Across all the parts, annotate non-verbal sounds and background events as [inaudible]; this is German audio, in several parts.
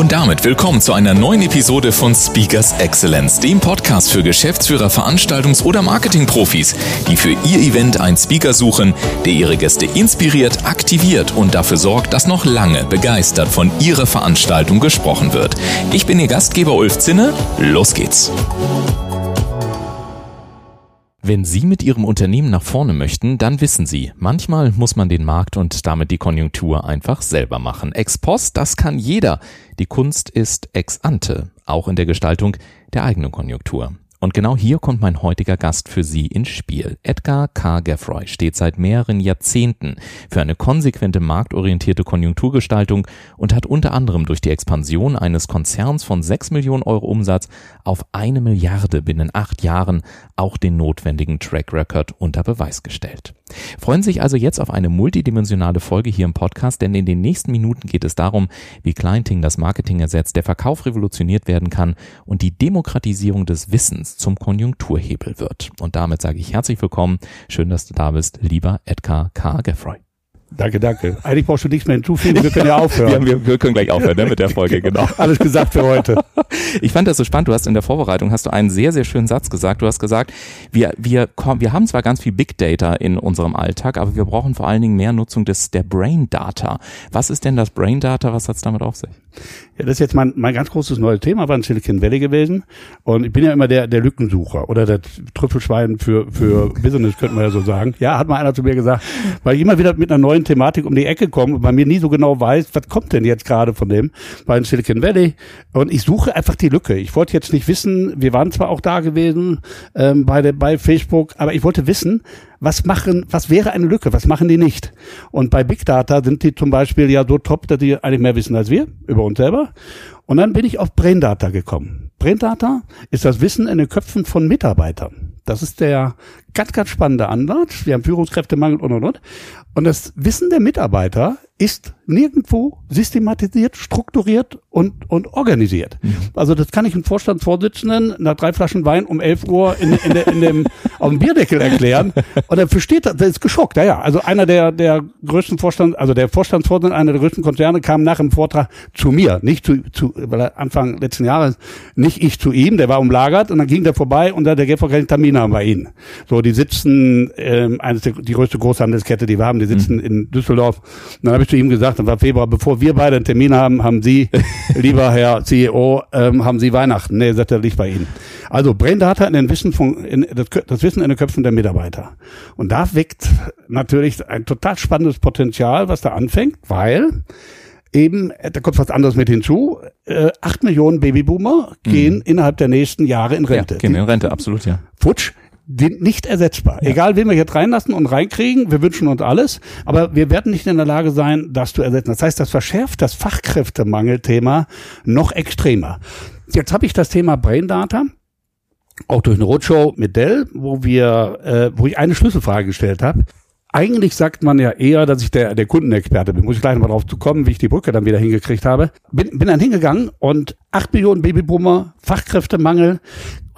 Und damit willkommen zu einer neuen Episode von Speakers Excellence, dem Podcast für Geschäftsführer, Veranstaltungs- oder Marketingprofis, die für ihr Event einen Speaker suchen, der ihre Gäste inspiriert, aktiviert und dafür sorgt, dass noch lange begeistert von ihrer Veranstaltung gesprochen wird. Ich bin Ihr Gastgeber Ulf Zinne. Los geht's. Wenn Sie mit Ihrem Unternehmen nach vorne möchten, dann wissen Sie, manchmal muss man den Markt und damit die Konjunktur einfach selber machen. Ex post, das kann jeder. Die Kunst ist ex ante, auch in der Gestaltung der eigenen Konjunktur. Und genau hier kommt mein heutiger Gast für Sie ins Spiel. Edgar K. Geffroy steht seit mehreren Jahrzehnten für eine konsequente marktorientierte Konjunkturgestaltung und hat unter anderem durch die Expansion eines Konzerns von 6 Millionen Euro Umsatz auf eine Milliarde binnen acht Jahren auch den notwendigen Track Record unter Beweis gestellt. Freuen Sie sich also jetzt auf eine multidimensionale Folge hier im Podcast, denn in den nächsten Minuten geht es darum, wie Kleinting das Marketing ersetzt, der Verkauf revolutioniert werden kann und die Demokratisierung des Wissens zum Konjunkturhebel wird. Und damit sage ich herzlich willkommen. Schön, dass du da bist, lieber Edgar K. Geffroy. Danke, danke. Eigentlich brauchst du nichts mehr hinzufügen, wir können ja [laughs] aufhören. wir, wir, können gleich aufhören ne, mit der [laughs] Folge, genau. Alles gesagt für heute. [laughs] Ich fand das so spannend, du hast in der Vorbereitung hast du einen sehr, sehr schönen Satz gesagt. Du hast gesagt, wir, wir, kommen, wir haben zwar ganz viel Big Data in unserem Alltag, aber wir brauchen vor allen Dingen mehr Nutzung des, der Brain Data. Was ist denn das Brain Data? Was hat's damit auf sich? Ja, das ist jetzt mein, mein ganz großes neues Thema, war in Silicon Valley gewesen. Und ich bin ja immer der, der Lückensucher oder der Trüffelschwein für, für Business, könnte man ja so sagen. Ja, hat mal einer zu mir gesagt, weil ich immer wieder mit einer neuen Thematik um die Ecke komme und bei mir nie so genau weiß, was kommt denn jetzt gerade von dem, in Silicon Valley. Und ich suche einfach die Lücke. Ich wollte jetzt nicht wissen, wir waren zwar auch da gewesen ähm, bei, der, bei Facebook, aber ich wollte wissen, was machen, was wäre eine Lücke, was machen die nicht? Und bei Big Data sind die zum Beispiel ja so top, dass die eigentlich mehr wissen als wir über uns selber. Und dann bin ich auf Brain Data gekommen. Brain Data ist das Wissen in den Köpfen von Mitarbeitern. Das ist der ganz, ganz spannende Ansatz. Wir haben Führungskräftemangel und, und, und. Und das Wissen der Mitarbeiter ist nirgendwo systematisiert, strukturiert und, und organisiert. Mhm. Also das kann ich einem Vorstandsvorsitzenden nach drei Flaschen Wein um 11 Uhr in, in, de, in dem, [laughs] auf dem Bierdeckel erklären. Und er versteht das, der ist geschockt. Ja, ja. Also einer der, der größten Vorstand, also der Vorstandsvorsitzende einer der größten Konzerne kam nach dem Vortrag zu mir, nicht zu, zu weil er Anfang letzten Jahres, nicht ich zu ihm, der war umlagert und dann ging der vorbei und da der Geld keinen Termin haben bei ihnen. So, die sitzen, ähm, eines der, die größte Großhandelskette, die wir haben, die sitzen mhm. in Düsseldorf. Und dann habe ich zu ihm gesagt, das war Februar, bevor wir beide einen Termin haben, haben Sie, [laughs] lieber Herr CEO, ähm, haben Sie Weihnachten. Nee, sagt er, liegt bei Ihnen. Also Brain Data in den Wissen von, in, das, das Wissen in den Köpfen der Mitarbeiter. Und da weckt natürlich ein total spannendes Potenzial, was da anfängt, weil eben, da kommt was anderes mit hinzu, äh, acht Millionen Babyboomer gehen mhm. innerhalb der nächsten Jahre in Rente. Ja, gehen in Rente, absolut, ja. Futsch, nicht ersetzbar. Ja. Egal, wen wir jetzt reinlassen und reinkriegen, wir wünschen uns alles, aber wir werden nicht in der Lage sein, das zu ersetzen. Das heißt, das verschärft das Fachkräftemangelthema noch extremer. Jetzt habe ich das Thema Brain Data auch durch eine Roadshow mit Dell, wo wir, äh, wo ich eine Schlüsselfrage gestellt habe. Eigentlich sagt man ja eher, dass ich der, der Kundenexperte bin. Muss ich gleich nochmal drauf zu kommen, wie ich die Brücke dann wieder hingekriegt habe. Bin, bin dann hingegangen und acht Millionen Babyboomer, Fachkräftemangel,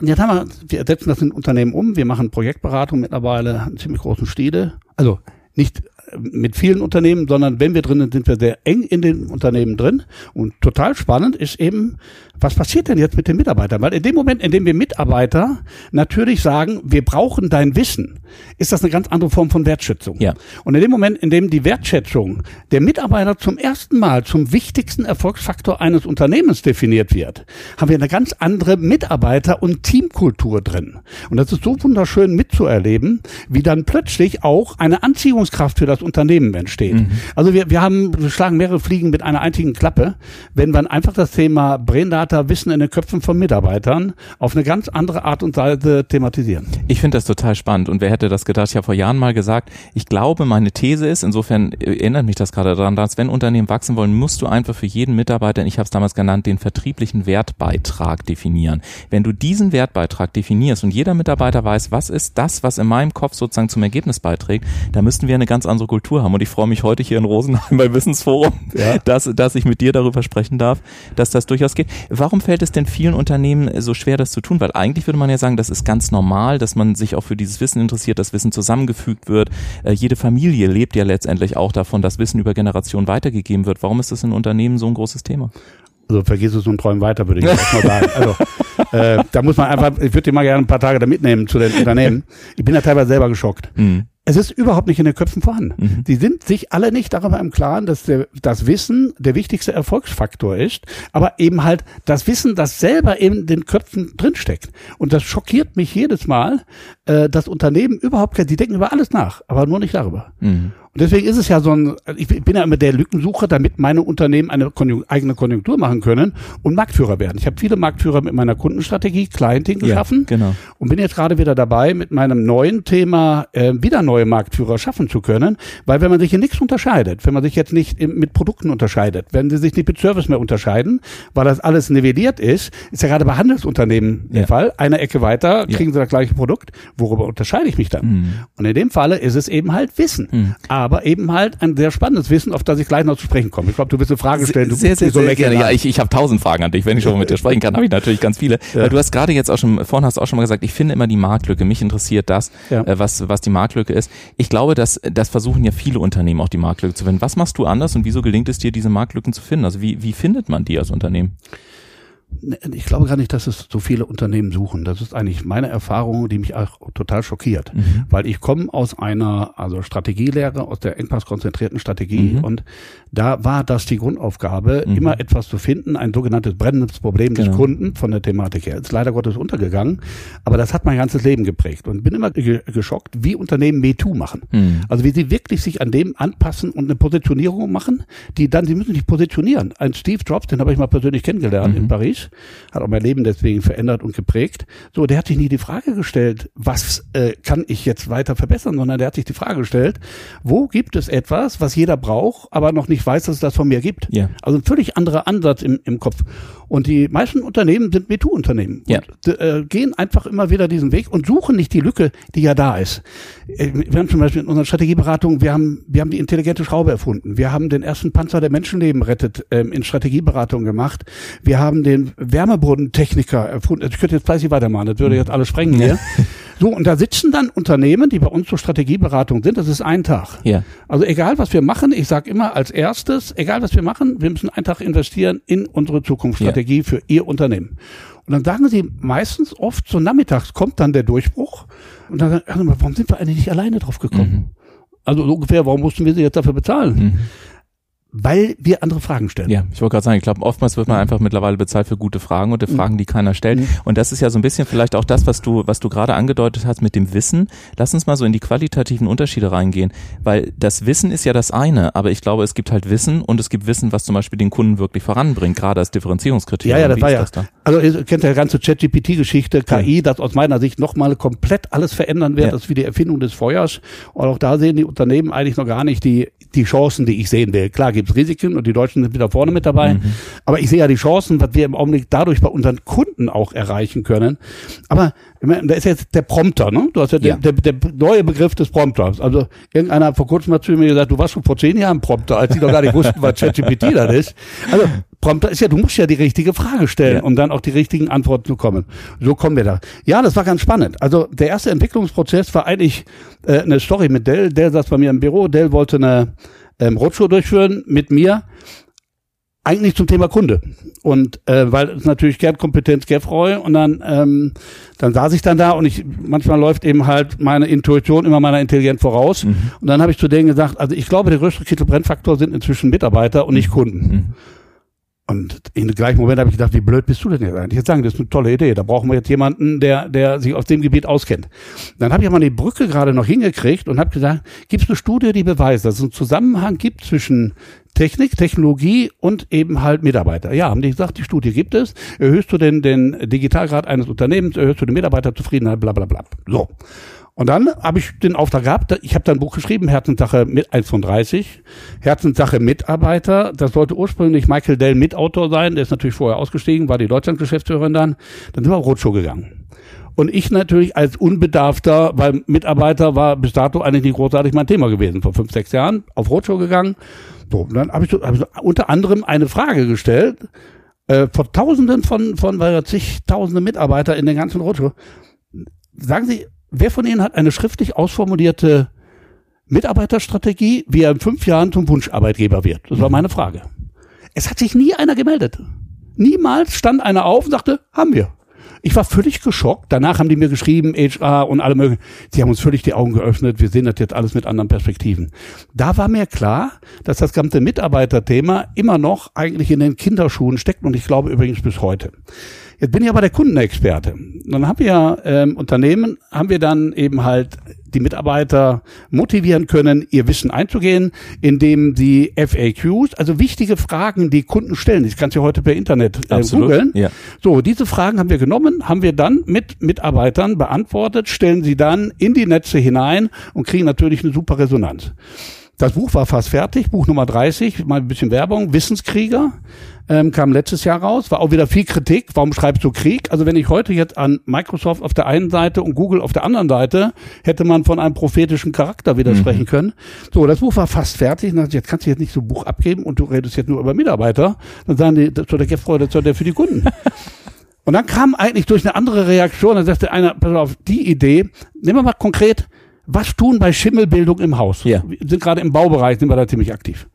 und jetzt haben wir, wir setzen das in Unternehmen um. Wir machen Projektberatung mittlerweile in ziemlich großen Stile. Also nicht mit vielen Unternehmen, sondern wenn wir drin sind, sind wir sehr eng in den Unternehmen drin. Und total spannend ist eben, was passiert denn jetzt mit den Mitarbeitern? Weil in dem Moment, in dem wir Mitarbeiter natürlich sagen, wir brauchen dein Wissen, ist das eine ganz andere Form von Wertschätzung. Ja. Und in dem Moment, in dem die Wertschätzung der Mitarbeiter zum ersten Mal zum wichtigsten Erfolgsfaktor eines Unternehmens definiert wird, haben wir eine ganz andere Mitarbeiter- und Teamkultur drin. Und das ist so wunderschön mitzuerleben, wie dann plötzlich auch eine Anziehungskraft für das Unternehmen entsteht. Mhm. Also wir, wir haben, wir schlagen mehrere Fliegen mit einer einzigen Klappe, wenn man einfach das Thema Braindata Wissen in den Köpfen von Mitarbeitern auf eine ganz andere Art und Weise thematisieren. Ich finde das total spannend und wer hätte das gedacht? Ich habe vor Jahren mal gesagt, ich glaube, meine These ist, insofern erinnert mich das gerade daran, dass wenn Unternehmen wachsen wollen, musst du einfach für jeden Mitarbeiter, ich habe es damals genannt, den vertrieblichen Wertbeitrag definieren. Wenn du diesen Wertbeitrag definierst und jeder Mitarbeiter weiß, was ist das, was in meinem Kopf sozusagen zum Ergebnis beiträgt, da müssten wir eine ganz andere Kultur haben. Und ich freue mich heute hier in Rosenheim bei Wissensforum, ja. [laughs] dass, dass ich mit dir darüber sprechen darf, dass das durchaus geht. Warum fällt es denn vielen Unternehmen so schwer, das zu tun? Weil eigentlich würde man ja sagen, das ist ganz normal, dass man sich auch für dieses Wissen interessiert, das Wissen zusammengefügt wird. Äh, jede Familie lebt ja letztendlich auch davon, dass Wissen über Generationen weitergegeben wird. Warum ist das in Unternehmen so ein großes Thema? Also vergiss es und träum weiter, würde ich jetzt mal sagen. [laughs] Also äh, da muss man einfach, ich würde dir mal gerne ein paar Tage da mitnehmen zu den Unternehmen. Ich bin ja teilweise selber geschockt. Mhm. Es ist überhaupt nicht in den Köpfen vorhanden. Mhm. Die sind sich alle nicht darüber im Klaren, dass der, das Wissen der wichtigste Erfolgsfaktor ist, aber eben halt das Wissen, das selber in den Köpfen drinsteckt. Und das schockiert mich jedes Mal, äh, dass Unternehmen überhaupt, die denken über alles nach, aber nur nicht darüber. Mhm. Und deswegen ist es ja so ein, ich bin ja immer der Lückensucher, damit meine Unternehmen eine Konjunktur, eigene Konjunktur machen können und Marktführer werden. Ich habe viele Marktführer mit meiner Kundenstrategie, Clienting geschaffen ja, genau. und bin jetzt gerade wieder dabei, mit meinem neuen Thema äh, wieder neue Marktführer schaffen zu können, weil wenn man sich in nichts unterscheidet, wenn man sich jetzt nicht mit Produkten unterscheidet, wenn sie sich nicht mit Service mehr unterscheiden, weil das alles nivelliert ist, ist ja gerade bei Handelsunternehmen ja. der Fall, eine Ecke weiter kriegen ja. sie das gleiche Produkt, worüber unterscheide ich mich dann? Mhm. Und in dem Falle ist es eben halt Wissen. Mhm aber eben halt ein sehr spannendes Wissen, auf das ich gleich noch zu sprechen komme. Ich glaube, du willst eine Frage stellen. Du sehr, sehr, so sehr gerne. Ja, ich, ich habe tausend Fragen an dich. Wenn ich schon mit dir sprechen kann, habe ich natürlich ganz viele. Ja. Du hast gerade jetzt auch schon, vorhin hast du auch schon mal gesagt, ich finde immer die Marktlücke. Mich interessiert das, ja. äh, was, was die Marktlücke ist. Ich glaube, dass das versuchen ja viele Unternehmen auch die Marktlücke zu finden. Was machst du anders und wieso gelingt es dir, diese Marktlücken zu finden? Also wie, wie findet man die als Unternehmen? Ne, ich glaube gar nicht, dass es so viele Unternehmen suchen. Das ist eigentlich meine Erfahrung, die mich auch total schockiert. Mhm. Weil ich komme aus einer also Strategielehre, aus der engpasskonzentrierten Strategie mhm. und da war das die Grundaufgabe, mhm. immer etwas zu finden, ein sogenanntes brennendes Problem genau. des Kunden von der Thematik her. Ist leider Gottes untergegangen, aber das hat mein ganzes Leben geprägt und bin immer geschockt, wie Unternehmen MeToo machen. Mhm. Also wie sie wirklich sich an dem anpassen und eine Positionierung machen, die dann, sie müssen sich positionieren. Ein Steve Jobs, den habe ich mal persönlich kennengelernt in mhm. Hat auch mein Leben deswegen verändert und geprägt. So, der hat sich nie die Frage gestellt, was äh, kann ich jetzt weiter verbessern, sondern der hat sich die Frage gestellt, wo gibt es etwas, was jeder braucht, aber noch nicht weiß, dass es das von mir gibt. Ja. Also ein völlig anderer Ansatz im, im Kopf. Und die meisten Unternehmen sind MeToo-Unternehmen. Ja. Und, äh, gehen einfach immer wieder diesen Weg und suchen nicht die Lücke, die ja da ist. Äh, wir haben zum Beispiel in unserer Strategieberatung, wir haben, wir haben die intelligente Schraube erfunden. Wir haben den ersten Panzer, der Menschenleben rettet, ähm, in Strategieberatung gemacht. Wir haben den Wärmebodentechniker erfunden. Also ich könnte jetzt fleißig weitermachen, das würde jetzt alles sprengen hier. [laughs] So, und da sitzen dann Unternehmen, die bei uns zur Strategieberatung sind, das ist ein Tag. Ja. Also egal, was wir machen, ich sage immer als erstes, egal, was wir machen, wir müssen einen Tag investieren in unsere Zukunftsstrategie ja. für Ihr Unternehmen. Und dann sagen sie meistens oft so nachmittags kommt dann der Durchbruch und dann sagen, also, warum sind wir eigentlich nicht alleine drauf gekommen? Mhm. Also so ungefähr, warum mussten wir sie jetzt dafür bezahlen? Mhm weil wir andere Fragen stellen. Ja, ich wollte gerade sagen, ich glaube, oftmals wird man einfach mittlerweile bezahlt für gute Fragen und die Fragen, die keiner stellt. Mhm. Und das ist ja so ein bisschen vielleicht auch das, was du, was du gerade angedeutet hast mit dem Wissen. Lass uns mal so in die qualitativen Unterschiede reingehen, weil das Wissen ist ja das eine, aber ich glaube, es gibt halt Wissen und es gibt Wissen, was zum Beispiel den Kunden wirklich voranbringt, gerade als Differenzierungskriterium. Ja, ja, das Wie war ja. Das da? Also ihr kennt ja die ganze ChatGPT-Geschichte, KI, ja. das aus meiner Sicht nochmal komplett alles verändern wird. Ja. Das ist wie die Erfindung des Feuers. Und auch da sehen die Unternehmen eigentlich noch gar nicht die, die Chancen, die ich sehen will. Klar gibt es Risiken und die Deutschen sind wieder vorne mit dabei. Mhm. Aber ich sehe ja die Chancen, was wir im Augenblick dadurch bei unseren Kunden auch erreichen können. Aber da ist jetzt der Prompter, ne? Du hast ja, ja. Der, der, der, neue Begriff des Prompters. Also irgendeiner hat vor kurzem mal zu mir gesagt, du warst schon vor zehn Jahren Prompter, als die doch gar nicht wussten, was ChatGPT das ist. Also Prompter ist ja, du musst ja die richtige Frage stellen, ja. um dann auch die richtigen Antworten zu kommen. So kommen wir da. Ja, das war ganz spannend. Also der erste Entwicklungsprozess war eigentlich äh, eine Story mit Dell. Dell saß bei mir im Büro. Dell wollte eine ähm, Roadshow durchführen mit mir eigentlich zum Thema Kunde. Und äh, weil es natürlich Kernkompetenz Gefroy und dann ähm, dann saß ich dann da und ich manchmal läuft eben halt meine Intuition immer meiner Intelligenz voraus. Mhm. Und dann habe ich zu denen gesagt, also ich glaube, der größte Kittelbrennfaktor sind inzwischen Mitarbeiter und nicht Kunden. Mhm. Und in dem gleichen Moment habe ich gedacht, wie blöd bist du denn jetzt eigentlich? Jetzt sagen, das ist eine tolle Idee. Da brauchen wir jetzt jemanden, der, der sich auf dem Gebiet auskennt. Dann habe ich aber die Brücke gerade noch hingekriegt und habe gesagt, gibt es eine Studie, die beweist, dass es einen Zusammenhang gibt zwischen Technik, Technologie und eben halt Mitarbeiter. Ja, haben die gesagt, die Studie gibt es. Erhöhst du den, den Digitalgrad eines Unternehmens, erhöhst du die Mitarbeiterzufriedenheit, bla bla bla. So. Und dann habe ich den Auftrag gehabt, ich habe dann ein Buch geschrieben, Herzenssache mit 1 von 30, Herzenssache Mitarbeiter. Das sollte ursprünglich Michael Dell Mitautor sein, der ist natürlich vorher ausgestiegen, war die Deutschlandgeschäftsführerin dann. Dann sind wir auf Roadshow gegangen. Und ich natürlich als Unbedarfter, weil Mitarbeiter war bis dato eigentlich nicht großartig mein Thema gewesen, vor fünf, sechs Jahren, auf Roadshow gegangen. So, und dann habe ich, so, hab ich so unter anderem eine Frage gestellt, äh, vor Tausenden von, von weil zigtausende Mitarbeiter in den ganzen Roadshow. Sagen Sie, wer von Ihnen hat eine schriftlich ausformulierte Mitarbeiterstrategie, wie er in fünf Jahren zum Wunscharbeitgeber wird? Das war mhm. meine Frage. Es hat sich nie einer gemeldet. Niemals stand einer auf und sagte, haben wir. Ich war völlig geschockt. Danach haben die mir geschrieben, HR und alle möglichen. Sie haben uns völlig die Augen geöffnet. Wir sehen das jetzt alles mit anderen Perspektiven. Da war mir klar, dass das ganze Mitarbeiterthema immer noch eigentlich in den Kinderschuhen steckt und ich glaube übrigens bis heute. Jetzt bin ich aber der Kundenexperte. Dann haben wir ähm, Unternehmen, haben wir dann eben halt die Mitarbeiter motivieren können, ihr Wissen einzugehen, indem sie FAQs, also wichtige Fragen, die Kunden stellen, das kannst du heute per Internet äh, googeln. Ja. So, diese Fragen haben wir genommen, haben wir dann mit Mitarbeitern beantwortet, stellen sie dann in die Netze hinein und kriegen natürlich eine super Resonanz. Das Buch war fast fertig, Buch Nummer 30, mal ein bisschen Werbung, Wissenskrieger, ähm, kam letztes Jahr raus, war auch wieder viel Kritik, warum schreibst du Krieg? Also wenn ich heute jetzt an Microsoft auf der einen Seite und Google auf der anderen Seite, hätte man von einem prophetischen Charakter widersprechen mhm. können. So, das Buch war fast fertig, und jetzt kannst du jetzt nicht so ein Buch abgeben und du redest jetzt nur über Mitarbeiter, dann sagen die, das soll der Gefreude, das soll der für die Kunden. [laughs] und dann kam eigentlich durch eine andere Reaktion, dann sagte einer, pass auf, die Idee, nehmen wir mal konkret, was tun bei Schimmelbildung im Haus? Ja. Wir sind gerade im Baubereich, sind wir da ziemlich aktiv.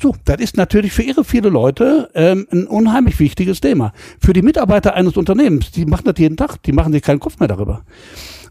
So, das ist natürlich für ihre viele Leute ähm, ein unheimlich wichtiges Thema. Für die Mitarbeiter eines Unternehmens, die machen das jeden Tag, die machen sich keinen Kopf mehr darüber.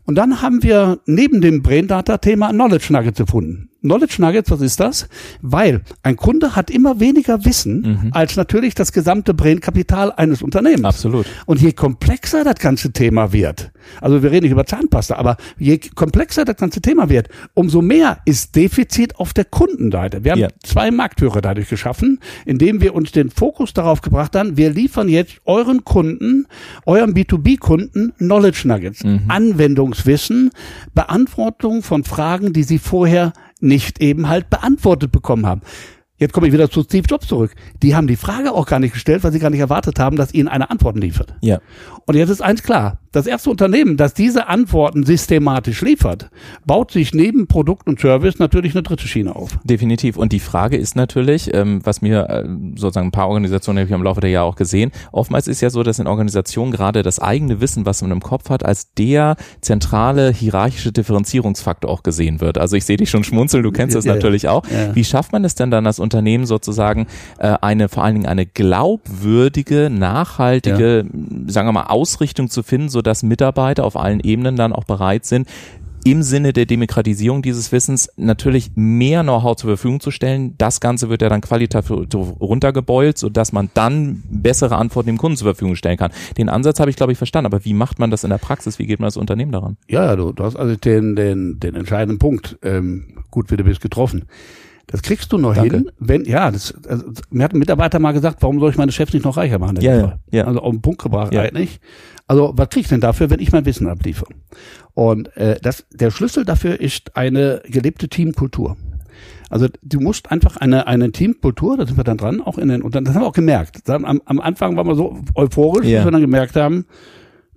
Und dann haben wir neben dem Brain Data Thema Knowledge Nuggets gefunden. Knowledge Nuggets, was ist das? Weil ein Kunde hat immer weniger Wissen mhm. als natürlich das gesamte Brainkapital eines Unternehmens. Absolut. Und je komplexer das ganze Thema wird, also wir reden nicht über Zahnpasta, aber je komplexer das ganze Thema wird, umso mehr ist Defizit auf der Kundenseite. Wir haben ja. zwei Marktführer dadurch geschaffen, indem wir uns den Fokus darauf gebracht haben, wir liefern jetzt euren Kunden, eurem B2B-Kunden Knowledge Nuggets, mhm. Anwendungswissen, Beantwortung von Fragen, die sie vorher nicht eben halt beantwortet bekommen haben. Jetzt komme ich wieder zu Steve Jobs zurück. Die haben die Frage auch gar nicht gestellt, weil sie gar nicht erwartet haben, dass ihnen eine Antwort liefert. Ja. Und jetzt ist eins klar. Das erste Unternehmen, das diese Antworten systematisch liefert, baut sich neben Produkt und Service natürlich eine dritte Schiene auf. Definitiv. Und die Frage ist natürlich, ähm, was mir äh, sozusagen ein paar Organisationen habe ich im Laufe der Jahre auch gesehen, oftmals ist ja so, dass in Organisationen gerade das eigene Wissen, was man im Kopf hat, als der zentrale hierarchische Differenzierungsfaktor auch gesehen wird. Also ich sehe dich schon schmunzeln, du kennst das ja, natürlich auch. Ja. Wie schafft man es denn dann, das Unternehmen sozusagen äh, eine, vor allen Dingen eine glaubwürdige, nachhaltige, sagen wir mal, Ausrichtung zu finden, so dass Mitarbeiter auf allen Ebenen dann auch bereit sind, im Sinne der Demokratisierung dieses Wissens natürlich mehr Know-how zur Verfügung zu stellen. Das Ganze wird ja dann qualitativ runtergebeult, sodass man dann bessere Antworten dem Kunden zur Verfügung stellen kann. Den Ansatz habe ich, glaube ich, verstanden, aber wie macht man das in der Praxis? Wie geht man das Unternehmen daran? Ja, du, du hast also den, den, den entscheidenden Punkt ähm, gut wie du bist getroffen. Das kriegst du noch Danke. hin, wenn, ja, das, also, mir hat ein Mitarbeiter mal gesagt, warum soll ich meine Chefs nicht noch reicher machen? Ja, ja, ja. Also auf den Punkt gebracht ja. eigentlich. Also was krieg ich denn dafür, wenn ich mein Wissen abliefere? Und äh, das, der Schlüssel dafür ist eine gelebte Teamkultur. Also du musst einfach eine, eine Teamkultur, da sind wir dann dran, auch in den, und dann, das haben wir auch gemerkt. Am, am Anfang waren wir so euphorisch, ja. dass wir dann gemerkt haben,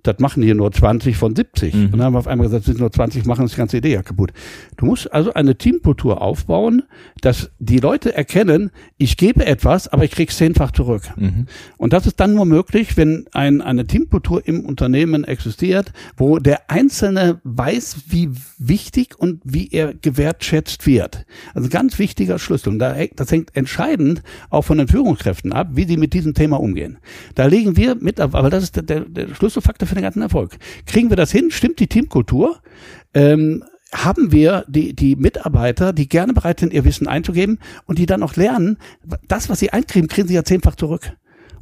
das machen hier nur 20 von 70. Mhm. Und dann haben wir auf einmal gesagt, es sind nur 20, machen das ganze Idee ja kaputt. Du musst also eine Teamkultur aufbauen, dass die Leute erkennen, ich gebe etwas, aber ich krieg's zehnfach zurück. Mhm. Und das ist dann nur möglich, wenn ein, eine Teamkultur im Unternehmen existiert, wo der Einzelne weiß, wie wichtig und wie er gewertschätzt wird. Also ganz wichtiger Schlüssel. Und das hängt entscheidend auch von den Führungskräften ab, wie sie mit diesem Thema umgehen. Da legen wir mit, aber das ist der, der, der Schlüsselfaktor für den ganzen Erfolg. Kriegen wir das hin? Stimmt die Teamkultur? Ähm, haben wir die, die Mitarbeiter, die gerne bereit sind, ihr Wissen einzugeben und die dann auch lernen, das, was sie einkriegen, kriegen sie ja zehnfach zurück.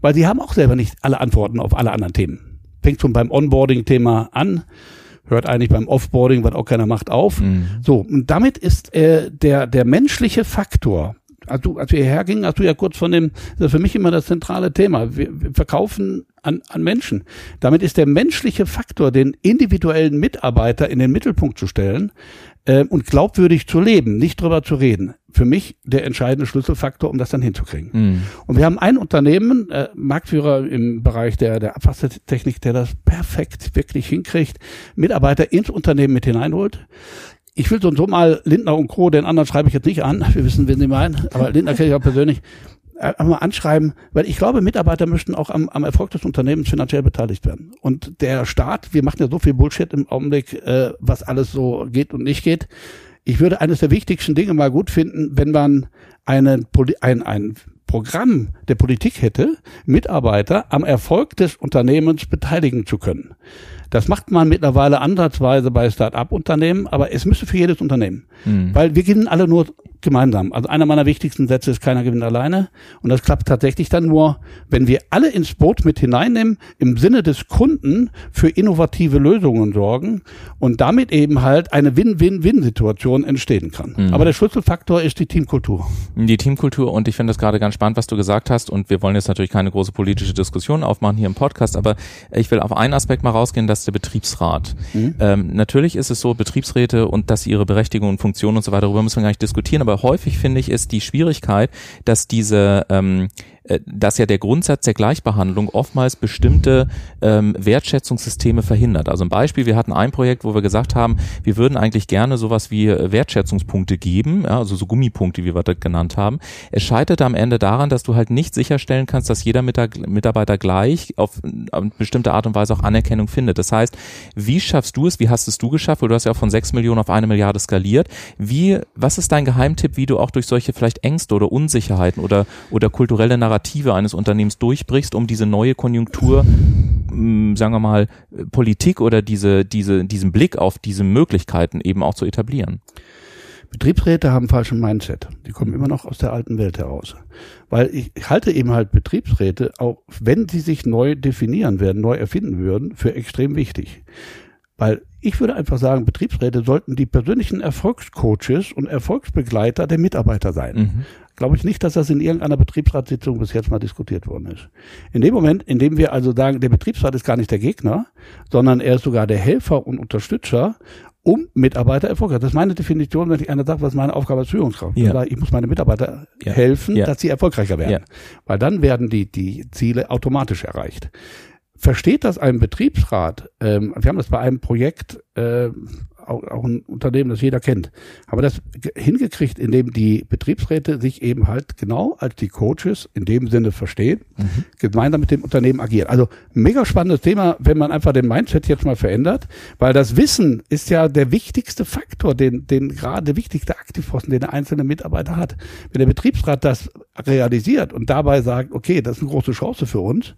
weil sie haben auch selber nicht alle Antworten auf alle anderen Themen. Fängt schon beim Onboarding-Thema an, hört eigentlich beim Offboarding, was auch keiner macht, auf. Mhm. So, und damit ist äh, der, der menschliche Faktor, als, du, als wir hierher gingen, hast du ja kurz von dem, das ist für mich immer das zentrale Thema. Wir, wir verkaufen an, an Menschen. Damit ist der menschliche Faktor, den individuellen Mitarbeiter in den Mittelpunkt zu stellen äh, und glaubwürdig zu leben, nicht drüber zu reden. Für mich der entscheidende Schlüsselfaktor, um das dann hinzukriegen. Mhm. Und wir haben ein Unternehmen, äh, Marktführer im Bereich der, der Abwassertechnik, der das perfekt wirklich hinkriegt, Mitarbeiter ins Unternehmen mit hineinholt ich will so und so mal Lindner und Co., den anderen schreibe ich jetzt nicht an, [laughs] wir wissen, wen sie meinen, aber Lindner kenne ich auch persönlich, einmal anschreiben, weil ich glaube, Mitarbeiter möchten auch am, am Erfolg des Unternehmens finanziell beteiligt werden. Und der Staat, wir machen ja so viel Bullshit im Augenblick, äh, was alles so geht und nicht geht. Ich würde eines der wichtigsten Dinge mal gut finden, wenn man einen, ein, ein Programm der Politik hätte, Mitarbeiter am Erfolg des Unternehmens beteiligen zu können. Das macht man mittlerweile ansatzweise bei Start-up-Unternehmen, aber es müsste für jedes Unternehmen. Mhm. Weil wir gewinnen alle nur gemeinsam. Also einer meiner wichtigsten Sätze ist, keiner gewinnt alleine. Und das klappt tatsächlich dann nur, wenn wir alle ins Boot mit hineinnehmen, im Sinne des Kunden für innovative Lösungen sorgen und damit eben halt eine Win-Win-Win-Situation entstehen kann. Mhm. Aber der Schlüsselfaktor ist die Teamkultur. Die Teamkultur und ich finde das gerade ganz spannend, was du gesagt hast und wir wollen jetzt natürlich keine große politische Diskussion aufmachen hier im Podcast, aber ich will auf einen Aspekt mal rausgehen, dass der Betriebsrat. Mhm. Ähm, natürlich ist es so, Betriebsräte und dass sie ihre Berechtigung und Funktion und so weiter, darüber müssen wir gar nicht diskutieren, aber häufig finde ich ist die Schwierigkeit, dass diese ähm, äh, dass ja der Grundsatz der Gleichbehandlung oftmals bestimmte ähm, Wertschätzungssysteme verhindert. Also ein Beispiel, wir hatten ein Projekt, wo wir gesagt haben, wir würden eigentlich gerne sowas wie äh, Wertschätzungspunkte geben, ja, also so Gummipunkte, wie wir das genannt haben. Es scheitert am Ende daran, dass du halt nicht sicherstellen kannst, dass jeder Mitarbeiter gleich auf eine bestimmte Art und Weise auch Anerkennung findet. Das heißt, wie schaffst du es, wie hast es du geschafft, weil du hast ja auch von sechs Millionen auf eine Milliarde skaliert. Wie, was ist dein Geheimtipp, wie du auch durch solche vielleicht Ängste oder Unsicherheiten oder, oder kulturelle Narrative Narrative eines Unternehmens durchbrichst, um diese neue Konjunktur, mm, sagen wir mal, Politik oder diese, diese, diesen Blick auf diese Möglichkeiten eben auch zu etablieren? Betriebsräte haben falschen Mindset. Die kommen immer noch aus der alten Welt heraus. Weil ich halte eben halt Betriebsräte, auch wenn sie sich neu definieren werden, neu erfinden würden, für extrem wichtig. Weil ich würde einfach sagen, Betriebsräte sollten die persönlichen Erfolgscoaches und Erfolgsbegleiter der Mitarbeiter sein. Mhm glaube ich nicht, dass das in irgendeiner Betriebsratssitzung bis jetzt mal diskutiert worden ist. In dem Moment, in dem wir also sagen, der Betriebsrat ist gar nicht der Gegner, sondern er ist sogar der Helfer und Unterstützer, um Mitarbeiter erfolgreich. Das ist meine Definition, wenn ich einer sagt, was ist meine Aufgabe als Führungskraft. Ja. Ich muss meine Mitarbeiter ja. helfen, ja. dass sie erfolgreicher werden. Weil dann werden die, die Ziele automatisch erreicht versteht das ein Betriebsrat? Ähm, wir haben das bei einem Projekt äh, auch, auch ein Unternehmen, das jeder kennt. Aber das hingekriegt, indem die Betriebsräte sich eben halt genau als die Coaches in dem Sinne verstehen, mhm. gemeinsam mit dem Unternehmen agieren. Also mega spannendes Thema, wenn man einfach den Mindset jetzt mal verändert, weil das Wissen ist ja der wichtigste Faktor, den, den gerade der wichtigste Aktivposten, den der einzelne Mitarbeiter hat. Wenn der Betriebsrat das realisiert und dabei sagt, okay, das ist eine große Chance für uns,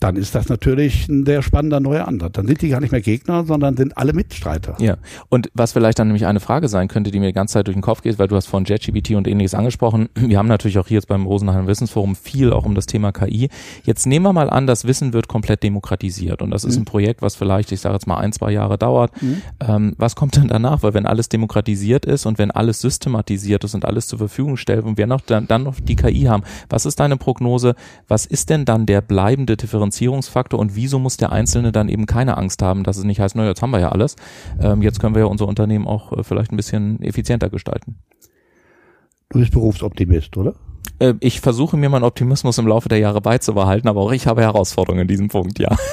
dann ist das natürlich ein sehr spannender neuer Ansatz. Dann sind die gar nicht mehr Gegner, sondern sind alle Mitstreiter. Ja, und was vielleicht dann nämlich eine Frage sein könnte, die mir die ganze Zeit durch den Kopf geht, weil du hast von JetGPT und ähnliches angesprochen. Wir haben natürlich auch hier jetzt beim Rosenheim Wissensforum viel auch um das Thema KI. Jetzt nehmen wir mal an, das Wissen wird komplett demokratisiert und das ist mhm. ein Projekt, was vielleicht, ich sage jetzt mal ein, zwei Jahre dauert. Mhm. Ähm, was kommt dann danach? Weil wenn alles demokratisiert ist und wenn alles systematisiert ist und alles zur Verfügung stellt und wir noch dann, dann noch die KI haben, was ist deine Prognose? Was ist denn dann der bleibende Differenz Differenzierungsfaktor und wieso muss der Einzelne dann eben keine Angst haben, dass es nicht heißt, naja, jetzt haben wir ja alles. Ähm, jetzt können wir ja unser Unternehmen auch äh, vielleicht ein bisschen effizienter gestalten. Du bist Berufsoptimist, oder? Äh, ich versuche mir meinen Optimismus im Laufe der Jahre beizubehalten, aber auch ich habe Herausforderungen in diesem Punkt, ja. [laughs]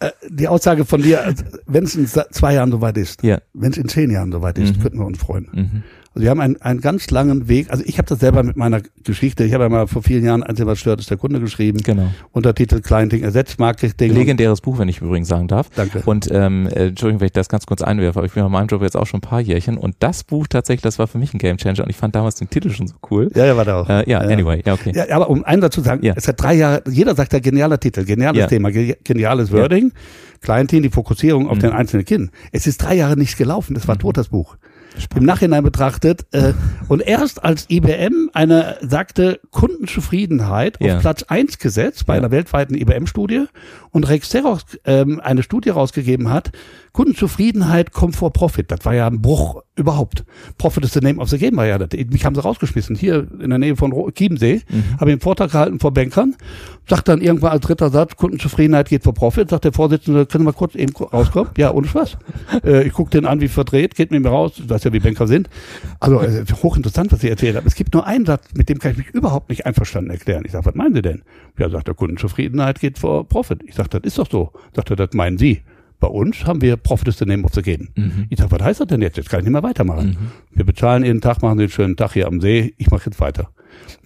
Äh, die Aussage von dir, also, wenn es in zwei Jahren soweit ist, ja. wenn es in zehn Jahren soweit ist, mhm. könnten wir uns freuen. Mhm. Also wir haben einen, einen ganz langen Weg. Also ich habe das selber mit meiner Geschichte. Ich habe ja mal vor vielen Jahren Einzig was stört ist der Kunde geschrieben. Genau. Untertitel Clienting ersetzt Marketing. Legendäres Buch, wenn ich übrigens sagen darf. Danke. Und ähm, äh, Entschuldigung, wenn ich das ganz kurz einwerfe, aber ich bin bei meinem Job jetzt auch schon ein paar Jährchen und das Buch tatsächlich, das war für mich ein Gamechanger und ich fand damals den Titel schon so cool. Ja, ja, war da auch. Äh, ja, ja, anyway, ja, okay. Ja, aber um einen dazu zu sagen, ja. es hat drei Jahre, jeder sagt ja genialer Titel, geniales ja. Thema, geniales Wording. Ja. Clienting, die Fokussierung auf mhm. den einzelnen Kind. Es ist drei Jahre nicht gelaufen, es war mhm. tot, das Buch. Im Nachhinein betrachtet. Äh, [laughs] und erst als IBM eine sagte Kundenzufriedenheit auf Platz eins gesetzt bei ja. einer weltweiten IBM-Studie und Rex Xerox ähm, eine Studie rausgegeben hat, Kundenzufriedenheit kommt vor Profit. Das war ja ein Bruch überhaupt. Profit is the name of the game war ja das. Mich haben sie rausgeschmissen. Hier in der Nähe von Chiemsee mhm. habe ich einen Vortrag gehalten vor Bankern. Sagt dann irgendwann als dritter Satz, Kundenzufriedenheit geht vor Profit. Sagt der Vorsitzende, können mal kurz eben rauskommen? Ja, ohne Spaß. [laughs] äh, ich gucke den an, wie verdreht, geht mit mir raus. Du weißt ja, wie Banker sind. Also äh, hochinteressant, was Sie erzählt haben. Es gibt nur einen Satz, mit dem kann ich mich überhaupt nicht einverstanden erklären. Ich sage, was meinen Sie denn? Ja, sagt der Kundenzufriedenheit geht vor Profit. Ich sage, das ist doch so. Sagt er, das meinen Sie. Bei uns haben wir Profit is the name of the game. Mhm. Ich sage, was heißt das denn jetzt? Jetzt kann ich nicht mehr weitermachen. Mhm. Wir bezahlen jeden Tag, machen Sie einen schönen Tag hier am See. Ich mache jetzt weiter.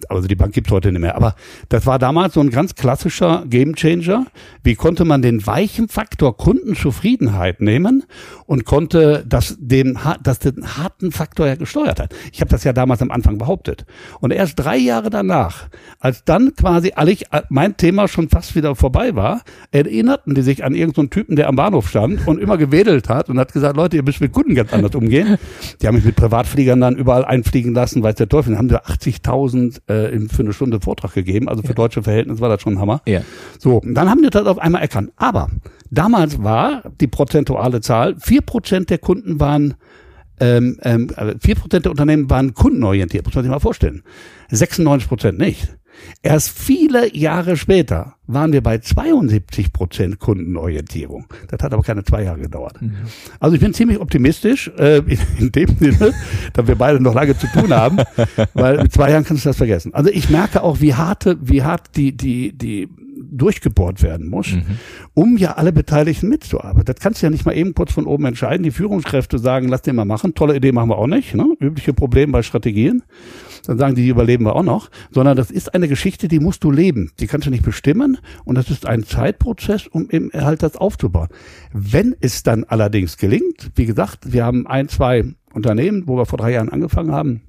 Also die Bank gibt's heute nicht mehr. Aber das war damals so ein ganz klassischer Gamechanger. Wie konnte man den weichen Faktor Kundenzufriedenheit nehmen und konnte das den, das den harten Faktor ja gesteuert hat. Ich habe das ja damals am Anfang behauptet. Und erst drei Jahre danach, als dann quasi eigentlich mein Thema schon fast wieder vorbei war, erinnerten die sich an irgendeinen so Typen, der am Bahnhof stand und immer gewedelt hat und hat gesagt, Leute, ihr müsst mit Kunden ganz anders umgehen. Die haben mich mit Privatfliegern dann überall einfliegen lassen, weiß der Teufel. Dann haben wir 80.000 äh, für eine Stunde Vortrag gegeben. Also für ja. deutsche Verhältnisse war das schon ein Hammer. Ja. So, dann haben die das auf einmal erkannt. Aber damals war die prozentuale Zahl, vier Prozent der Kunden waren ähm, ähm, vier Prozent der Unternehmen waren kundenorientiert, muss man sich mal vorstellen. 96 Prozent nicht. Erst viele Jahre später waren wir bei 72 Prozent Kundenorientierung. Das hat aber keine zwei Jahre gedauert. Mhm. Also ich bin ziemlich optimistisch äh, in, in, dem Sinne, [laughs] da wir beide noch lange zu tun haben, weil mit zwei Jahren kannst du das vergessen. Also ich merke auch, wie harte, wie hart die die die durchgebohrt werden muss, mhm. um ja alle Beteiligten mitzuarbeiten. Das kannst du ja nicht mal eben kurz von oben entscheiden. Die Führungskräfte sagen, lass den mal machen. Tolle Idee machen wir auch nicht. Ne? Übliche Problem bei Strategien dann sagen die, die überleben wir auch noch, sondern das ist eine Geschichte, die musst du leben. Die kannst du nicht bestimmen und das ist ein Zeitprozess, um eben halt das aufzubauen. Wenn es dann allerdings gelingt, wie gesagt, wir haben ein, zwei Unternehmen, wo wir vor drei Jahren angefangen haben,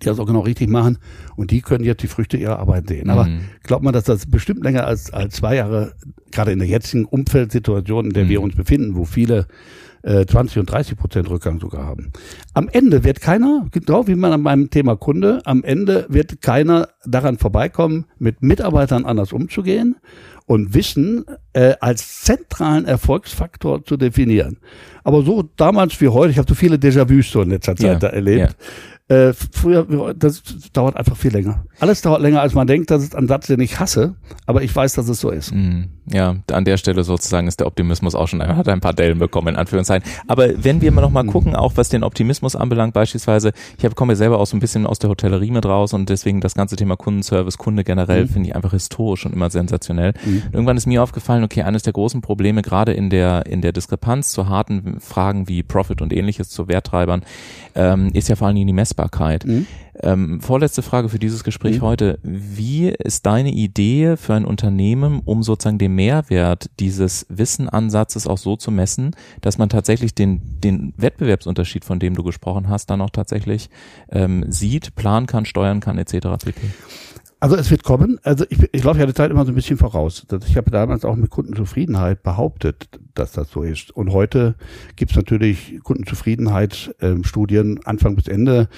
die das auch genau richtig machen und die können jetzt die Früchte ihrer Arbeit sehen. Aber mhm. glaubt man, dass das bestimmt länger als, als zwei Jahre, gerade in der jetzigen Umfeldsituation, in der mhm. wir uns befinden, wo viele äh, 20 und 30 Prozent Rückgang sogar haben. Am Ende wird keiner, genau wie man an meinem Thema Kunde, am Ende wird keiner daran vorbeikommen, mit Mitarbeitern anders umzugehen und Wissen äh, als zentralen Erfolgsfaktor zu definieren. Aber so damals wie heute, ich habe so viele Déjà-vus so in letzter Zeit ja, da erlebt. Äh, früher, das dauert einfach viel länger. Alles dauert länger, als man denkt. Das ist ein Satz, den ich hasse, aber ich weiß, dass es so ist. Mm, ja, an der Stelle sozusagen ist der Optimismus auch schon, hat ein paar Dellen bekommen, in Anführungszeichen. Aber wenn wir mal noch mal mm. gucken, auch was den Optimismus anbelangt, beispielsweise, ich komme ja selber auch so ein bisschen aus der Hotellerie mit raus und deswegen das ganze Thema Kundenservice, Kunde generell, mm. finde ich einfach historisch und immer sensationell. Mhm. Irgendwann ist mir aufgefallen, okay, eines der großen Probleme, gerade in der, in der Diskrepanz zu harten Fragen wie Profit und ähnliches, zu Werttreibern, ähm, ist ja vor allen Dingen die Messbarkeit. Mhm. Ähm, vorletzte Frage für dieses Gespräch mhm. heute. Wie ist deine Idee für ein Unternehmen, um sozusagen den Mehrwert dieses Wissenansatzes auch so zu messen, dass man tatsächlich den, den Wettbewerbsunterschied, von dem du gesprochen hast, dann auch tatsächlich ähm, sieht, planen kann, steuern kann, etc. pp. Also es wird kommen. Also ich, ich laufe ja die Zeit immer so ein bisschen voraus. Ich habe damals auch mit Kundenzufriedenheit behauptet, dass das so ist. Und heute gibt es natürlich Kundenzufriedenheitsstudien ähm, Anfang bis Ende.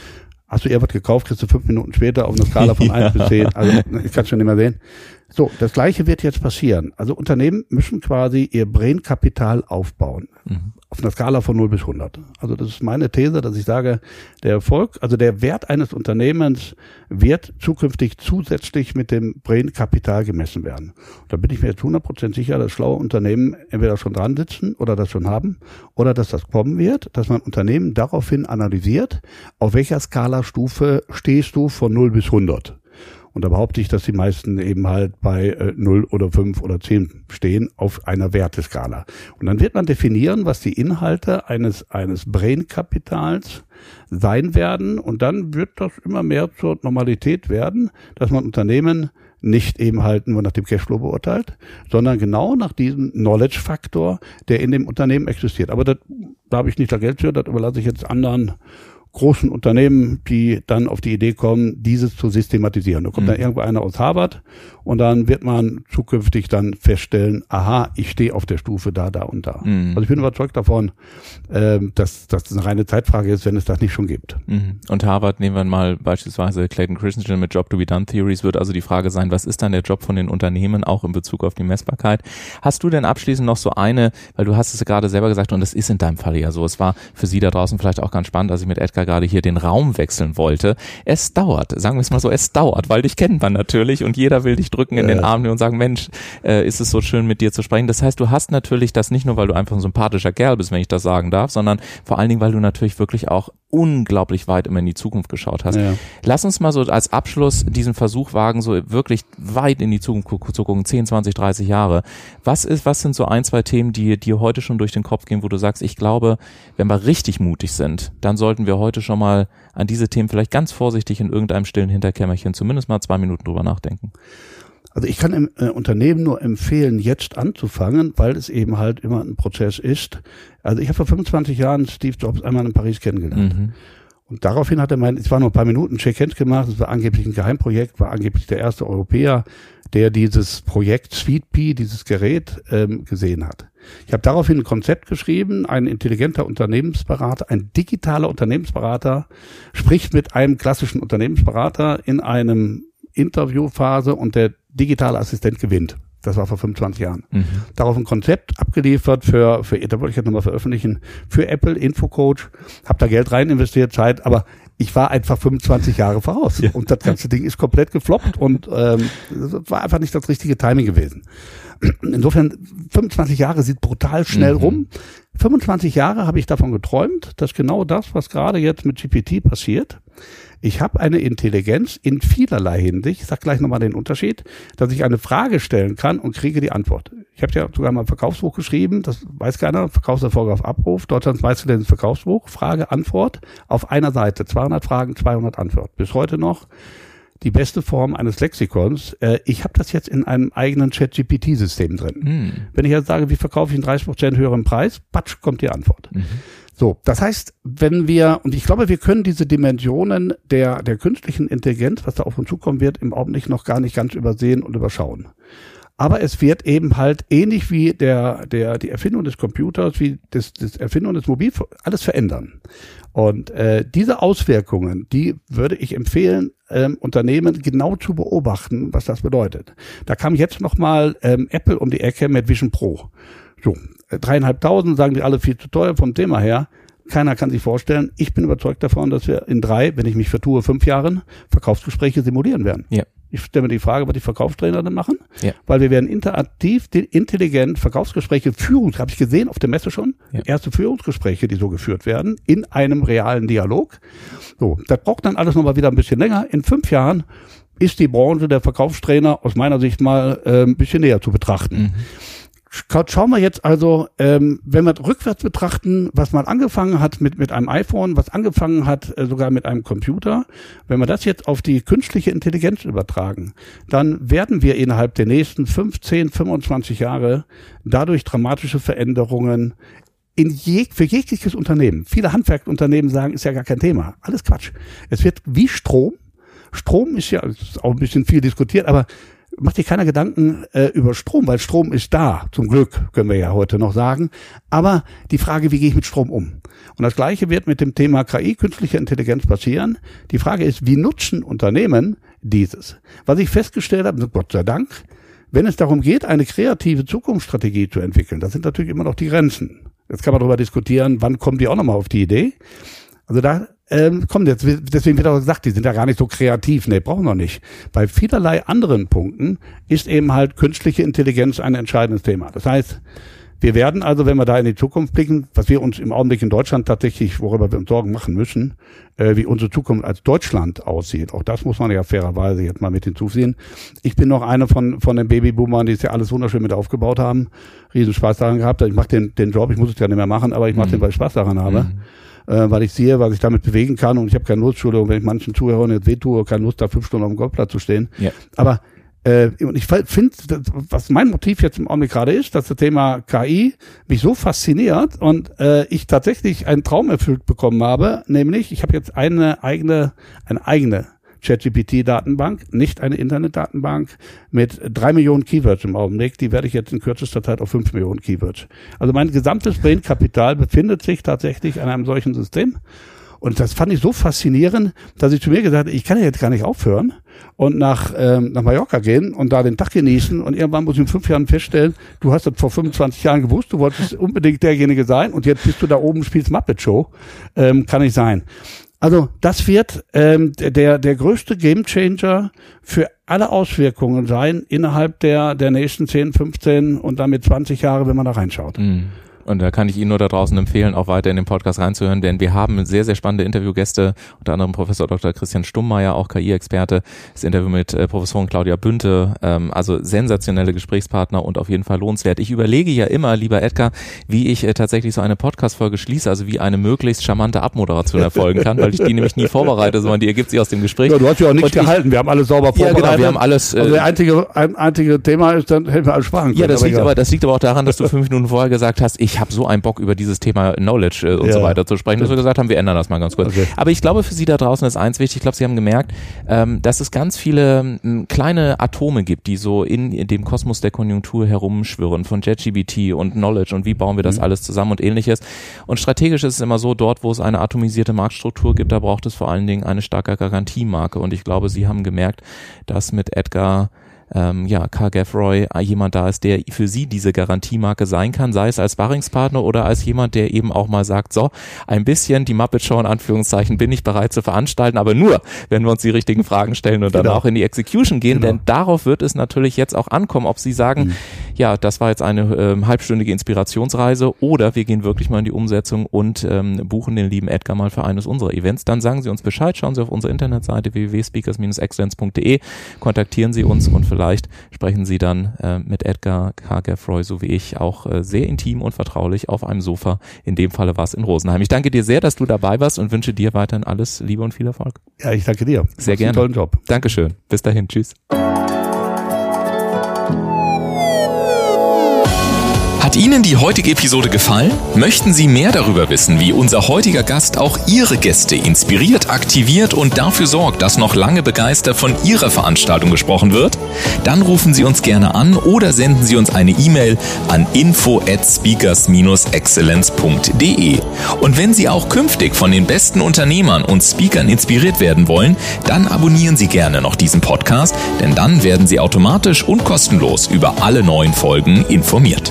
Hast du eher was gekauft, kriegst du fünf Minuten später auf einer Skala von [laughs] eins bis zehn. Also ich kann schon nicht mehr sehen. So, das gleiche wird jetzt passieren. Also Unternehmen müssen quasi ihr Brainkapital aufbauen. Mhm. Auf einer Skala von 0 bis 100. Also das ist meine These, dass ich sage, der Erfolg, also der Wert eines Unternehmens wird zukünftig zusätzlich mit dem Brainkapital gemessen werden. da bin ich mir jetzt 100% sicher, dass schlaue Unternehmen entweder schon dran sitzen oder das schon haben oder dass das kommen wird, dass man Unternehmen daraufhin analysiert, auf welcher Skala-Stufe stehst du von 0 bis 100. Und da behaupte ich, dass die meisten eben halt bei äh, 0 oder 5 oder 10 stehen auf einer Werteskala. Und dann wird man definieren, was die Inhalte eines, eines Brain-Kapitals sein werden. Und dann wird das immer mehr zur Normalität werden, dass man Unternehmen nicht eben halt nur nach dem Cashflow beurteilt, sondern genau nach diesem Knowledge-Faktor, der in dem Unternehmen existiert. Aber das, da habe ich nicht das Geld für, das überlasse ich jetzt anderen großen Unternehmen, die dann auf die Idee kommen, dieses zu systematisieren. Da kommt Mhm. dann irgendwo einer aus Harvard und dann wird man zukünftig dann feststellen, aha, ich stehe auf der Stufe da, da und da. Mhm. Also ich bin überzeugt davon, ähm, dass dass das eine reine Zeitfrage ist, wenn es das nicht schon gibt. Mhm. Und Harvard nehmen wir mal beispielsweise Clayton Christensen mit Job to be done Theories wird also die Frage sein, was ist dann der Job von den Unternehmen auch in Bezug auf die Messbarkeit? Hast du denn abschließend noch so eine, weil du hast es gerade selber gesagt und das ist in deinem Fall ja so, es war für Sie da draußen vielleicht auch ganz spannend, als ich mit Edgar gerade hier den Raum wechseln wollte. Es dauert, sagen wir es mal so, es dauert, weil dich kennt man natürlich und jeder will dich drücken in den Ja. Arm und sagen, Mensch, äh, ist es so schön mit dir zu sprechen. Das heißt, du hast natürlich das nicht nur, weil du einfach ein sympathischer Kerl bist, wenn ich das sagen darf, sondern vor allen Dingen, weil du natürlich wirklich auch unglaublich weit immer in die Zukunft geschaut hast. Ja. Lass uns mal so als Abschluss diesen Versuch wagen, so wirklich weit in die Zukunft zu gucken, 10, 20, 30 Jahre. Was ist, was sind so ein, zwei Themen, die dir heute schon durch den Kopf gehen, wo du sagst, ich glaube, wenn wir richtig mutig sind, dann sollten wir heute schon mal an diese Themen vielleicht ganz vorsichtig in irgendeinem stillen Hinterkämmerchen zumindest mal zwei Minuten drüber nachdenken. Also ich kann im äh, Unternehmen nur empfehlen, jetzt anzufangen, weil es eben halt immer ein Prozess ist. Also ich habe vor 25 Jahren Steve Jobs einmal in Paris kennengelernt. Mhm. Und daraufhin hat er mein, es war nur ein paar Minuten Check-ins gemacht, es war angeblich ein Geheimprojekt, war angeblich der erste Europäer, der dieses Projekt SweetPea, dieses Gerät, ähm, gesehen hat. Ich habe daraufhin ein Konzept geschrieben, ein intelligenter Unternehmensberater, ein digitaler Unternehmensberater spricht mit einem klassischen Unternehmensberater in einem Interviewphase und der digitale Assistent gewinnt. Das war vor 25 Jahren. Mhm. Darauf ein Konzept abgeliefert für, für da wollte ich jetzt nochmal veröffentlichen, für Apple, Infocoach, habe da Geld rein investiert, Zeit, aber ich war einfach 25 Jahre voraus. Ja. Und das ganze Ding ist komplett gefloppt und ähm, das war einfach nicht das richtige Timing gewesen. Insofern, 25 Jahre sieht brutal schnell Mhm. rum. 25 Jahre habe ich davon geträumt, dass genau das, was gerade jetzt mit GPT passiert, ich habe eine Intelligenz in vielerlei Hinsicht, ich sage gleich nochmal den Unterschied, dass ich eine Frage stellen kann und kriege die Antwort. Ich habe ja sogar mal ein Verkaufsbuch geschrieben, das weiß keiner, Verkaufserfolge auf Abruf, Deutschlands meistgelesene Verkaufsbuch, Frage, Antwort, auf einer Seite, 200 Fragen, 200 Antworten. Bis heute noch die beste Form eines Lexikons. Äh, ich habe das jetzt in einem eigenen Chat-GPT-System drin. Mhm. Wenn ich jetzt sage, wie verkaufe ich einen 30% höheren Preis, patsch, kommt die Antwort. Mhm. So, das heißt, wenn wir, und ich glaube, wir können diese Dimensionen der, der künstlichen Intelligenz, was da auf uns zukommen wird, im Augenblick noch gar nicht ganz übersehen und überschauen. Aber es wird eben halt ähnlich wie der, der, die Erfindung des Computers, wie das, das Erfindung des Mobil, alles verändern. Und äh, diese Auswirkungen, die würde ich empfehlen, ähm, Unternehmen genau zu beobachten, was das bedeutet. Da kam jetzt nochmal ähm, Apple um die Ecke mit Vision Pro. So, dreieinhalbtausend sagen die alle viel zu teuer vom Thema her. Keiner kann sich vorstellen. Ich bin überzeugt davon, dass wir in drei, wenn ich mich vertue, fünf Jahren Verkaufsgespräche simulieren werden. Ja. Ich stelle mir die Frage, was die Verkaufstrainer dann machen, Ja. weil wir werden interaktiv, intelligent Verkaufsgespräche führen. Habe ich gesehen auf der Messe schon. Ja. Erste Führungsgespräche, die so geführt werden, in einem realen Dialog. So, das braucht dann alles nochmal wieder ein bisschen länger. In fünf Jahren ist die Branche der Verkaufstrainer aus meiner Sicht mal äh, ein bisschen näher zu betrachten. Mhm. Scha- Schauen wir jetzt also, ähm, wenn wir rückwärts betrachten, was mal angefangen hat mit, mit einem iPhone, was angefangen hat äh, sogar mit einem Computer, wenn wir das jetzt auf die künstliche Intelligenz übertragen, dann werden wir innerhalb der nächsten 15, 25 Jahre dadurch dramatische Veränderungen in jeg für jegliches Unternehmen. Viele Handwerkunternehmen sagen, ist ja gar kein Thema. Alles Quatsch. Es wird wie Strom. Strom ist ja ist auch ein bisschen viel diskutiert, aber macht dir keiner Gedanken äh, über Strom, weil Strom ist da. Zum Glück können wir ja heute noch sagen. Aber die Frage, wie gehe ich mit Strom um? Und das Gleiche wird mit dem Thema KI, künstliche Intelligenz passieren. Die Frage ist, wie nutzen Unternehmen dieses? Was ich festgestellt habe, Gott sei Dank, wenn es darum geht, eine kreative Zukunftsstrategie zu entwickeln, das sind natürlich immer noch die Grenzen. Jetzt kann man darüber diskutieren, wann kommen die auch nochmal auf die Idee. Also da ähm, jetzt, deswegen wird auch gesagt, die sind ja gar nicht so kreativ. Nee, brauchen wir nicht. Bei vielerlei anderen Punkten ist eben halt künstliche Intelligenz ein entscheidendes Thema. Das heißt, wir werden also, wenn wir da in die Zukunft blicken, was wir uns im Augenblick in Deutschland tatsächlich, worüber wir uns Sorgen machen müssen, äh, wie unsere Zukunft als Deutschland aussieht. Auch das muss man ja fairerweise jetzt mal mit hinzuziehen. Ich bin noch einer von, von den Babyboomern, die es ja alles wunderschön mit aufgebaut haben. Riesen Spaß daran gehabt. Ich mache den, den Job, ich muss es ja nicht mehr machen, aber ich mache Mhm. den, weil ich Spaß daran habe. Mhm. Äh, weil ich sehe, was ich damit bewegen kann und ich habe keine Lust, Entschuldigung, wenn ich manchen Zuhörern jetzt wehtue, keine Lust, da fünf Stunden auf dem Golfplatz zu stehen. Ja. Aber äh, und ich finde, was mein Motiv jetzt im Augenblick gerade ist, dass das Thema KI mich so fasziniert und äh, ich tatsächlich einen Traum erfüllt bekommen habe, nämlich ich habe jetzt eine eigene, eine eigene ChatGPT-Datenbank, nicht eine Internetdatenbank mit drei Millionen Keywords im Augenblick. Die werde ich jetzt in kürzester Zeit auf fünf Millionen Keywords. Also mein gesamtes Brain-Kapital befindet sich tatsächlich an einem solchen System. Und das fand ich so faszinierend, dass ich zu mir gesagt habe, ich kann ja jetzt gar nicht aufhören und nach, ähm, nach Mallorca gehen und da den Tag genießen. Und irgendwann muss ich in fünf Jahren feststellen, du hast das vor 25 Jahren gewusst, du wolltest unbedingt derjenige sein und jetzt bist du da oben, spielst Muppet Show. Ähm, kann nicht sein. Also das wird ähm, der, der größte Gamechanger für alle Auswirkungen sein innerhalb der, der nächsten 10, 15 und damit 20 Jahre, wenn man da reinschaut. Mhm. Und da kann ich Ihnen nur da draußen empfehlen, auch weiter in den Podcast reinzuhören, denn wir haben sehr, sehr spannende Interviewgäste, unter anderem Professor Dr. Christian Stummmeier, auch KI-Experte, das Interview mit äh, Professorin Claudia Bünte, ähm, also sensationelle Gesprächspartner und auf jeden Fall lohnenswert. Ich überlege ja immer, lieber Edgar, wie ich äh, tatsächlich so eine Podcast-Folge schließe, also wie eine möglichst charmante Abmoderation erfolgen kann, weil ich die nämlich nie vorbereite, sondern die ergibt sich aus dem Gespräch. Ja, du hast ja auch nichts gehalten, wir haben alles sauber vorbereitet. Ja, genau, wir haben alles. Äh, also der einzige, ein, einzige Thema ist, dann hätten wir alles sparen können. Ja, das liegt aber, das liegt aber auch daran, dass du fünf Minuten vorher gesagt hast, ich habe so einen Bock über dieses Thema Knowledge äh, und ja. so weiter zu sprechen, dass wir gesagt haben, wir ändern das mal ganz kurz. Okay. Aber ich glaube, für Sie da draußen ist eins wichtig. Ich glaube, Sie haben gemerkt, ähm, dass es ganz viele ähm, kleine Atome gibt, die so in, in, dem Kosmos der Konjunktur herumschwirren, von JetGBT und Knowledge und wie bauen wir das mhm. alles zusammen und ähnliches. Und strategisch ist es immer so, dort, wo es eine atomisierte Marktstruktur gibt, da braucht es vor allen Dingen eine starke Garantiemarke. Und ich glaube, Sie haben gemerkt, dass mit Edgar ähm, ja, Carl Gaffroy äh, jemand da ist, der für sie diese Garantiemarke sein kann, sei es als Sparringspartner oder als jemand, der eben auch mal sagt, so, ein bisschen die Muppet Show in Anführungszeichen bin ich bereit zu veranstalten, aber nur, wenn wir uns die richtigen Fragen stellen und dann genau. auch in die Execution gehen, genau. denn darauf wird es natürlich jetzt auch ankommen, ob sie sagen, mhm. Ja, das war jetzt eine ähm, halbstündige Inspirationsreise oder wir gehen wirklich mal in die Umsetzung und ähm, buchen den lieben Edgar mal für eines unserer Events, dann sagen Sie uns Bescheid, schauen Sie auf unsere Internetseite www.speakers-excellence.de, kontaktieren Sie uns und vielleicht sprechen Sie dann äh, mit Edgar K. Gaffroy, so wie ich, auch äh, sehr intim und vertraulich auf einem Sofa. In dem Falle war es in Rosenheim. Ich danke dir sehr, dass du dabei warst und wünsche dir weiterhin alles Liebe und viel Erfolg. Ja, ich danke dir. Sehr gerne. Einen tollen Job. Dankeschön. Bis dahin. Tschüss. Hat Ihnen die heutige Episode gefallen? Möchten Sie mehr darüber wissen, wie unser heutiger Gast auch Ihre Gäste inspiriert, aktiviert und dafür sorgt, dass noch lange begeistert von Ihrer Veranstaltung gesprochen wird? Dann rufen Sie uns gerne an oder senden Sie uns eine E-Mail an info at speakers-excellence.de. Und wenn Sie auch künftig von den besten Unternehmern und Speakern inspiriert werden wollen, dann abonnieren Sie gerne noch diesen Podcast, denn dann werden Sie automatisch und kostenlos über alle neuen Folgen informiert.